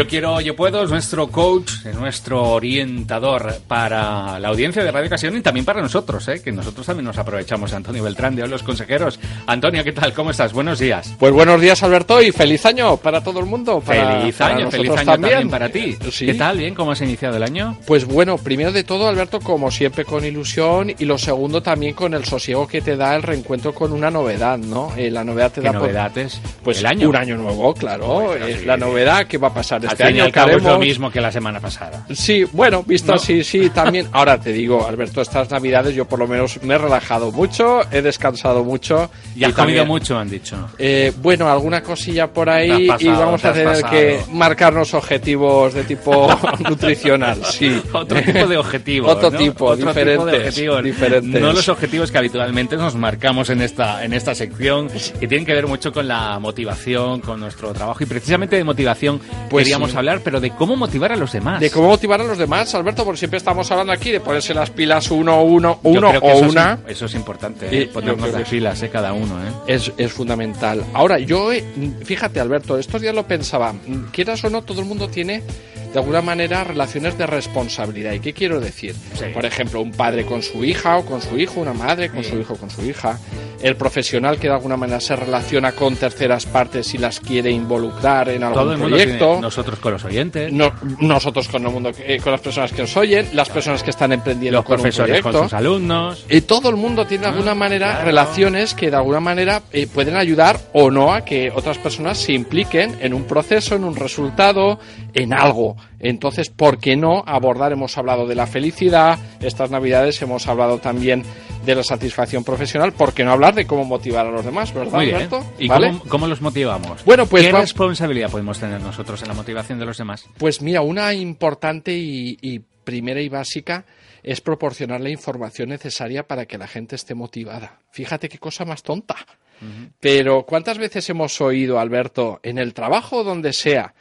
Yo quiero, yo puedo, es nuestro coach, es nuestro orientador para la audiencia de Radio Ocasión y también para nosotros, ¿eh? que nosotros también nos aprovechamos, Antonio Beltrán, de los consejeros. Antonio, ¿qué tal? ¿Cómo estás? Buenos días. Pues buenos días, Alberto, y feliz año para todo el mundo. feliz año, feliz año también. para ti. ¿Qué tal? ¿Bien? ¿Cómo has iniciado el año? Pues bueno, primero de todo, Alberto, como siempre, con ilusión, y lo segundo también con el sosiego que te da el reencuentro con una novedad, ¿no? Eh, la novedad te ¿Qué da... novedad es? Pues el año. un año nuevo, claro. es la novedad que va a pasar este y año. al cabo es lo mismo que la semana pasada. Sí, bueno, visto ¿No? así, sí, también. Ahora te digo, Alberto, estas navidades yo por lo menos me he relajado mucho, he descansado mucho. Y has también- comido mucho, han dicho. Eh, bueno, alguna cosilla por ahí y vamos a tener pasado. que marcarnos objetivos de tipo nutricional, sí. Otro tipo de objetivos. Otro ¿no? tipo, Otro tipo de objetivos. diferentes. No los objetivos que habitualmente nos marcamos en esta, en esta sección, que tienen que ver mucho con la motivación, con nuestro trabajo. Y precisamente de motivación Pues queríamos sí. hablar, pero de cómo motivar a los demás. De cómo motivar a los demás, Alberto, porque siempre estamos hablando aquí de ponerse las pilas uno, uno, uno o eso es- una. eso es importante, ¿eh? ponernos que- filas, ¿eh? cada uno. ¿eh? Es, es fundamental. Ahora, yo, eh, fíjate, Alberto, estos días lo pensaba. Quieras o no, todo el mundo tiene, de alguna manera, relaciones de responsabilidad. ¿Y qué quiero decir? Sí. Por ejemplo, un padre con su hija o con su hijo, una madre con Sí. su hijo o con su hija. El profesional que de alguna manera se relaciona con terceras partes y las quiere involucrar en algún Todo el mundo proyecto. tiene, nosotros con los oyentes, No- nosotros con el mundo, eh, con las personas que nos oyen, las personas que están emprendiendo los con un profesores con proyecto. sus alumnos. Y todo el mundo tiene de alguna manera claro. relaciones que de alguna manera eh, pueden ayudar o no a que otras personas se impliquen en un proceso, en un resultado, en algo. Entonces, ¿por qué no abordar? Hemos hablado de la felicidad, estas navidades hemos hablado también de la satisfacción profesional, ¿por qué no hablar de cómo motivar a los demás, verdad, Muy bien. Alberto? ¿Y ¿Vale? cómo, cómo los motivamos? Bueno, pues ¿Qué va- responsabilidad podemos tener nosotros en la motivación de los demás? Pues mira, una importante y, y primera y básica es proporcionar la información necesaria para que la gente esté motivada. Fíjate qué cosa más tonta. Pero ¿cuántas veces hemos oído, Alberto, en el trabajo o donde sea?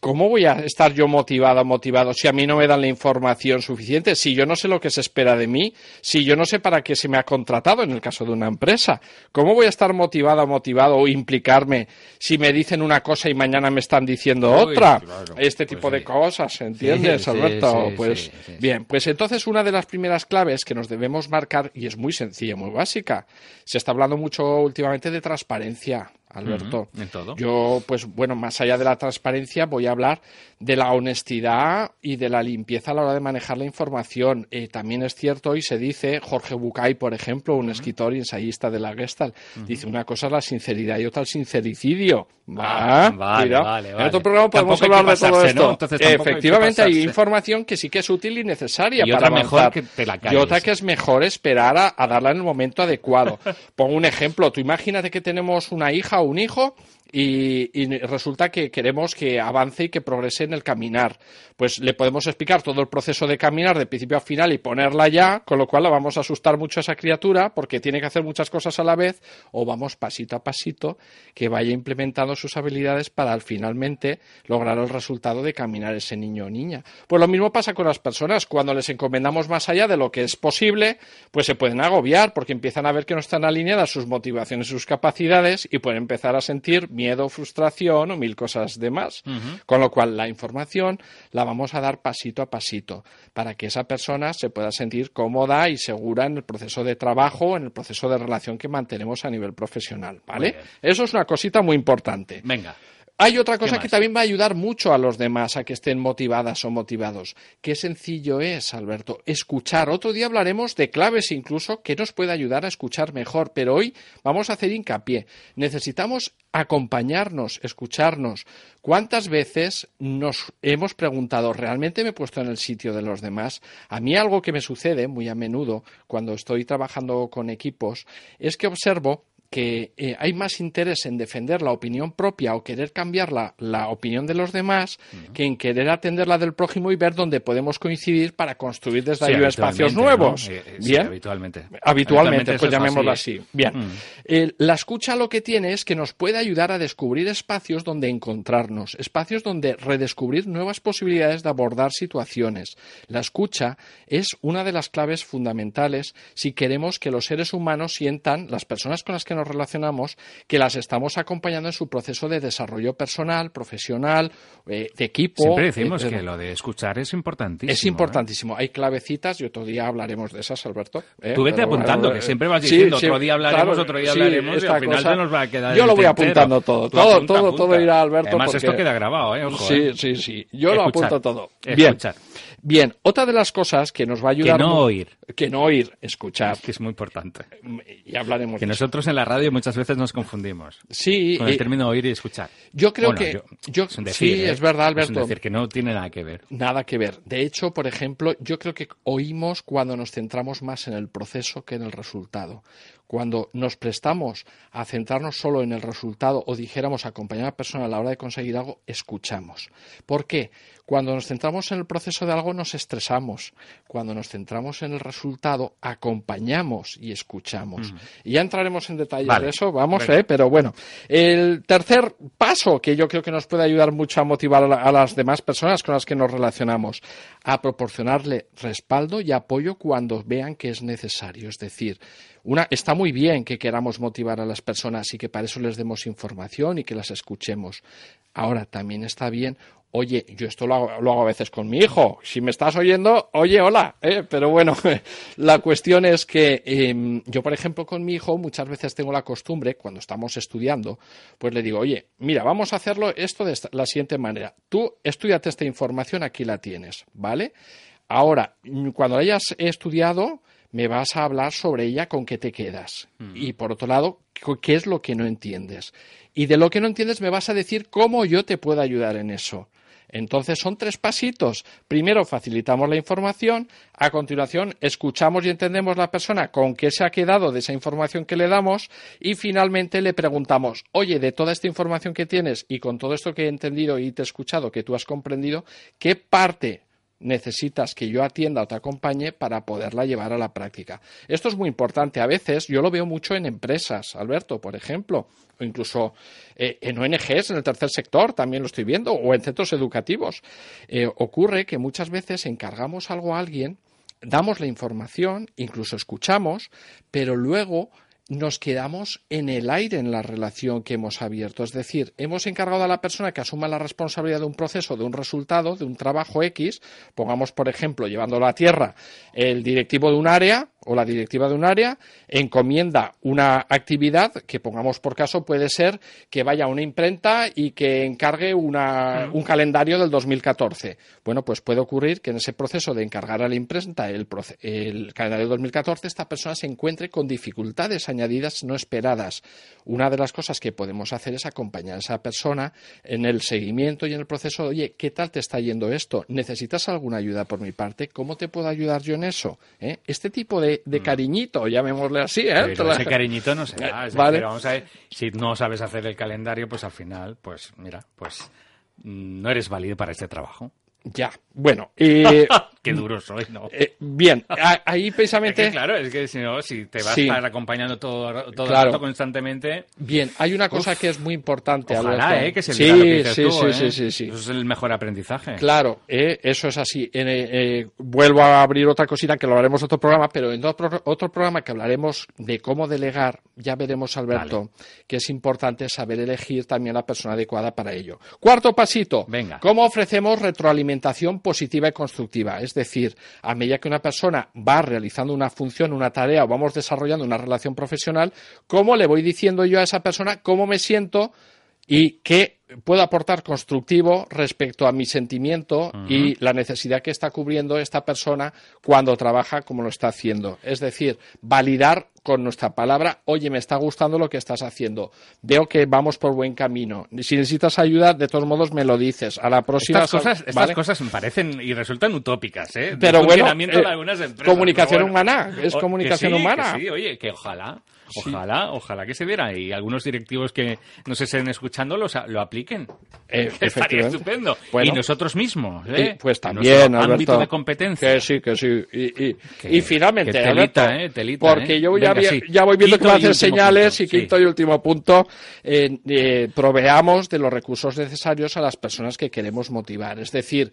¿Cómo voy a estar yo motivado, motivado, si a mí no me dan la información suficiente? Si yo no sé lo que se espera de mí, si yo no sé para qué se me ha contratado en el caso de una empresa. ¿Cómo voy a estar motivado, motivado o implicarme si me dicen una cosa y mañana me están diciendo Uy, otra? claro, Este pues tipo sí. de cosas, ¿entiendes, Sí, Alberto? sí, pues bien, pues entonces una de las primeras claves que nos debemos marcar, y es muy sencilla, muy básica, se está hablando mucho últimamente de transparencia, Alberto. Ujú, en todo. Yo, pues bueno, más allá de la transparencia, voy a hablar de la honestidad y de la limpieza a la hora de manejar la información. Eh, también es cierto y se dice, Jorge Bucay, por ejemplo, un escritor y ensayista de la Gestalt, dice una cosa es la sinceridad y otra el sincericidio. Ah, Va, vale, vale, En otro programa podemos hablar de todo esto. ¿no? Entonces hay Efectivamente, hay, información que sí que es útil y necesaria Y para otra mejor que te la y otra que es mejor esperar a, a darla en el momento adecuado. Pongo un ejemplo. Tú imagínate que tenemos una hija o un hijo y, resulta que queremos que avance y que progrese en el caminar. Pues le podemos explicar todo el proceso de caminar de principio a final y ponerla ya, con lo cual la vamos a asustar mucho a esa criatura porque tiene que hacer muchas cosas a la vez o vamos pasito a pasito que vaya implementando sus habilidades para al finalmente lograr el resultado de caminar ese niño o niña. Pues lo mismo pasa con las personas. Cuando les encomendamos más allá de lo que es posible, pues se pueden agobiar porque empiezan a ver que no están alineadas sus motivaciones sus capacidades y pueden empezar a sentir miedo, frustración o mil cosas de más. Con lo cual la información la vamos a dar pasito a pasito para que esa persona se pueda sentir cómoda y segura en el proceso de trabajo, en el proceso de relación que mantenemos a nivel profesional, ¿vale? Eso es una cosita muy importante. Venga. Hay otra cosa que también va a ayudar mucho a los demás a que estén motivadas o motivados. Qué sencillo es, Alberto, escuchar. Otro día hablaremos de claves incluso que nos puede ayudar a escuchar mejor, pero hoy vamos a hacer hincapié. Necesitamos acompañarnos, escucharnos. ¿Cuántas veces nos hemos preguntado, ¿realmente me he puesto en el sitio de los demás? A mí algo que me sucede muy a menudo cuando estoy trabajando con equipos es que observo que eh, hay más interés en defender la opinión propia o querer cambiar la, la opinión de los demás que en querer atender la del prójimo y ver dónde podemos coincidir para construir desde Sí, ahí espacios nuevos. ¿no? Eh, eh, sí, Bien. habitualmente. Habitualmente, pues es llamémoslo así. Bien. Mm. La escucha lo que tiene es que nos puede ayudar a descubrir espacios donde encontrarnos, espacios donde redescubrir nuevas posibilidades de abordar situaciones. La escucha es una de las claves fundamentales si queremos que los seres humanos sientan, las personas con las que nos relacionamos que las estamos acompañando en su proceso de desarrollo personal, profesional, eh, de equipo. Siempre decimos que lo de escuchar es importantísimo. Es importantísimo. Hay clavecitas y otro día hablaremos de esas, Alberto. Tú vete apuntando, que siempre vas diciendo otro día hablaremos, otro día hablaremos y al final se nos va a quedar. Yo lo voy apuntando todo. Todo, todo, todo irá Alberto. Además, esto queda grabado, ¿eh? sí, sí, sí. Yo lo apunto todo. Bien. Bien, otra de las cosas que nos va a ayudar. Que no oír. Que no oír, escuchar. que es muy importante. Y hablaremos. Que nosotros en la radio muchas veces nos confundimos. Sí. Con el término oír y escuchar. Yo creo que. Yo, sí, ¿eh? es verdad, Alberto. Es decir, que no tiene nada que ver. Nada que ver. De hecho, por ejemplo, yo creo que oímos cuando nos centramos más en el proceso que en el resultado cuando nos prestamos a centrarnos solo en el resultado o dijéramos acompañar a la persona a la hora de conseguir algo, escuchamos. ¿Por qué? Cuando nos centramos en el proceso de algo nos estresamos. Cuando nos centramos en el resultado, acompañamos y escuchamos. Y ya entraremos en detalle de eso, vamos, ¿eh? pero bueno. El tercer paso que yo creo que nos puede ayudar mucho a motivar a las demás personas con las que nos relacionamos, a proporcionarle respaldo y apoyo cuando vean que es necesario. Es decir, una, está muy bien que queramos motivar a las personas y que para eso les demos información y que las escuchemos. Ahora, también está bien, oye, yo esto lo hago, a veces con mi hijo. Si me estás oyendo, oye, hola. ¿eh? Pero bueno, la cuestión es que em, yo, por ejemplo, con mi hijo muchas veces tengo la costumbre, cuando estamos estudiando, pues le digo, oye, mira, vamos a hacerlo esto de la siguiente manera. Tú estudiate esta información, aquí la tienes, ¿vale? Ahora, cuando la hayas estudiado, me vas a hablar sobre ella con qué te quedas. Mm. Y por otro lado, qué es lo que no entiendes. Y de lo que no entiendes me vas a decir cómo yo te puedo ayudar en eso. Entonces son tres pasitos. Primero facilitamos la información, a continuación escuchamos y entendemos la persona con qué se ha quedado de esa información que le damos y finalmente le preguntamos, oye, de toda esta información que tienes y con todo esto que he entendido y te he escuchado, que tú has comprendido, ¿qué parte necesitas que yo atienda o te acompañe para poderla llevar a la práctica. Esto es muy importante. A veces yo lo veo mucho en empresas, Alberto, por ejemplo, o incluso eh, en ONGs, en el tercer sector, también lo estoy viendo, o en centros educativos. Eh, ocurre que muchas veces encargamos algo a alguien, damos la información, incluso escuchamos, pero luego nos quedamos en el aire en la relación que hemos abierto. Es decir, hemos encargado a la persona que asuma la responsabilidad de un proceso, de un resultado, de un trabajo X, pongamos, por ejemplo, llevándolo a tierra, el directivo de un área o la directiva de un área, encomienda una actividad que, pongamos por caso, puede ser que vaya a una imprenta y que encargue una, un calendario del 2014. Bueno, pues puede ocurrir que en ese proceso de encargar a la imprenta el, el calendario del 2014, esta persona se encuentre con dificultades añadidas no esperadas. Una de las cosas que podemos hacer es acompañar a esa persona en el seguimiento y en el proceso. Oye, ¿qué tal te está yendo esto? ¿Necesitas alguna ayuda por mi parte? ¿Cómo te puedo ayudar yo en eso? ¿Eh? Este tipo de, mm. cariñito, llamémosle así. ¿eh? ese cariñito no se da. vale. vamos a ver, si no sabes hacer el calendario, pues al final, pues mira, pues mm, no eres válido para este trabajo. Ya, bueno. Eh, Qué duro soy, ¿no? Eh, bien, ahí precisamente. claro, es que si no, si te vas a estar acompañando todo, todo el rato constantemente. Bien, hay una cosa que es muy importante. Ojalá, ¿eh? Que se sí, lo que sí, tú, sí, ¿eh? sí, sí, sí, Eso es el mejor aprendizaje. Claro, eh, eso es así. vuelvo a abrir otra cosita que lo haremos en otro programa, pero en otro, otro programa que hablaremos de cómo delegar, ya veremos, Alberto, que es importante saber elegir también la persona adecuada para ello. Cuarto pasito. Venga. ¿Cómo ofrecemos retroalimentación positiva y constructiva? Es decir, a medida que una persona va realizando una función, una tarea o vamos desarrollando una relación profesional, ¿cómo le voy diciendo yo a esa persona cómo me siento y qué puedo aportar constructivo respecto a mi sentimiento y la necesidad que está cubriendo esta persona cuando trabaja como lo está haciendo. Es decir, validar con nuestra palabra, oye, me está gustando lo que estás haciendo, veo que vamos por buen camino. Si necesitas ayuda, de todos modos me lo dices. A la próxima. Estas cosas, estas cosas me parecen y resultan utópicas, ¿eh? Pero bueno, eh, comunicación humana, es comunicación humana. sí, oye, que ojalá. Ojalá, ojalá que se viera y algunos directivos que nos estén escuchando los, lo apliquen. Eh, Estaría estupendo. y nosotros mismos, ¿eh? pues también, Alberto, ámbito de competencia. Que sí, que sí. Y, y, finalmente, telita, eh, telita, porque eh. yo ya, ya, voy viendo que van a hacer señales y quinto y último punto, eh, proveamos de los recursos necesarios a las personas que queremos motivar. Es decir,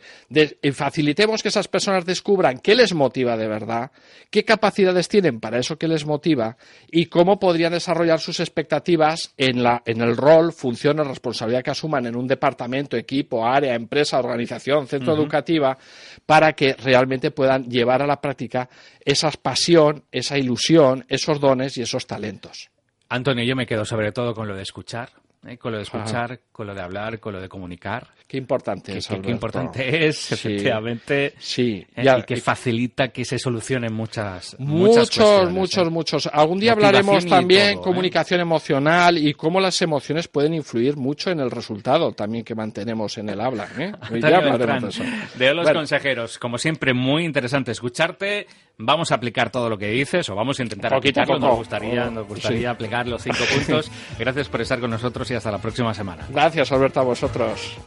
facilitemos que esas personas descubran qué les motiva de verdad, qué capacidades tienen para eso que les motiva y cómo cómo podrían desarrollar sus expectativas en, la, en el rol, función o responsabilidad que asuman en un departamento, equipo, área, empresa, organización, centro educativa, para que realmente puedan llevar a la práctica esa pasión, esa ilusión, esos dones y esos talentos. Antonio, yo me quedo sobre todo con lo de escuchar ¿eh? con lo de escuchar, con lo de hablar, con lo de comunicar. Qué importante es. Qué, qué importante es, efectivamente. Sí. ¿eh? y que facilita que se solucionen muchas, muchos, muchos, ¿eh? muchos. Algún día hablaremos también comunicación emocional y cómo las emociones pueden influir mucho en el resultado también que mantenemos en el habla. ya hablaremos de eso. De los consejeros, como siempre, muy interesante escucharte. Vamos a aplicar todo lo que dices o vamos a intentar aplicarlo. Nos gustaría, nos gustaría aplicar los cinco puntos. Gracias por estar con nosotros y hasta la próxima semana. Gracias, Alberto, a vosotros.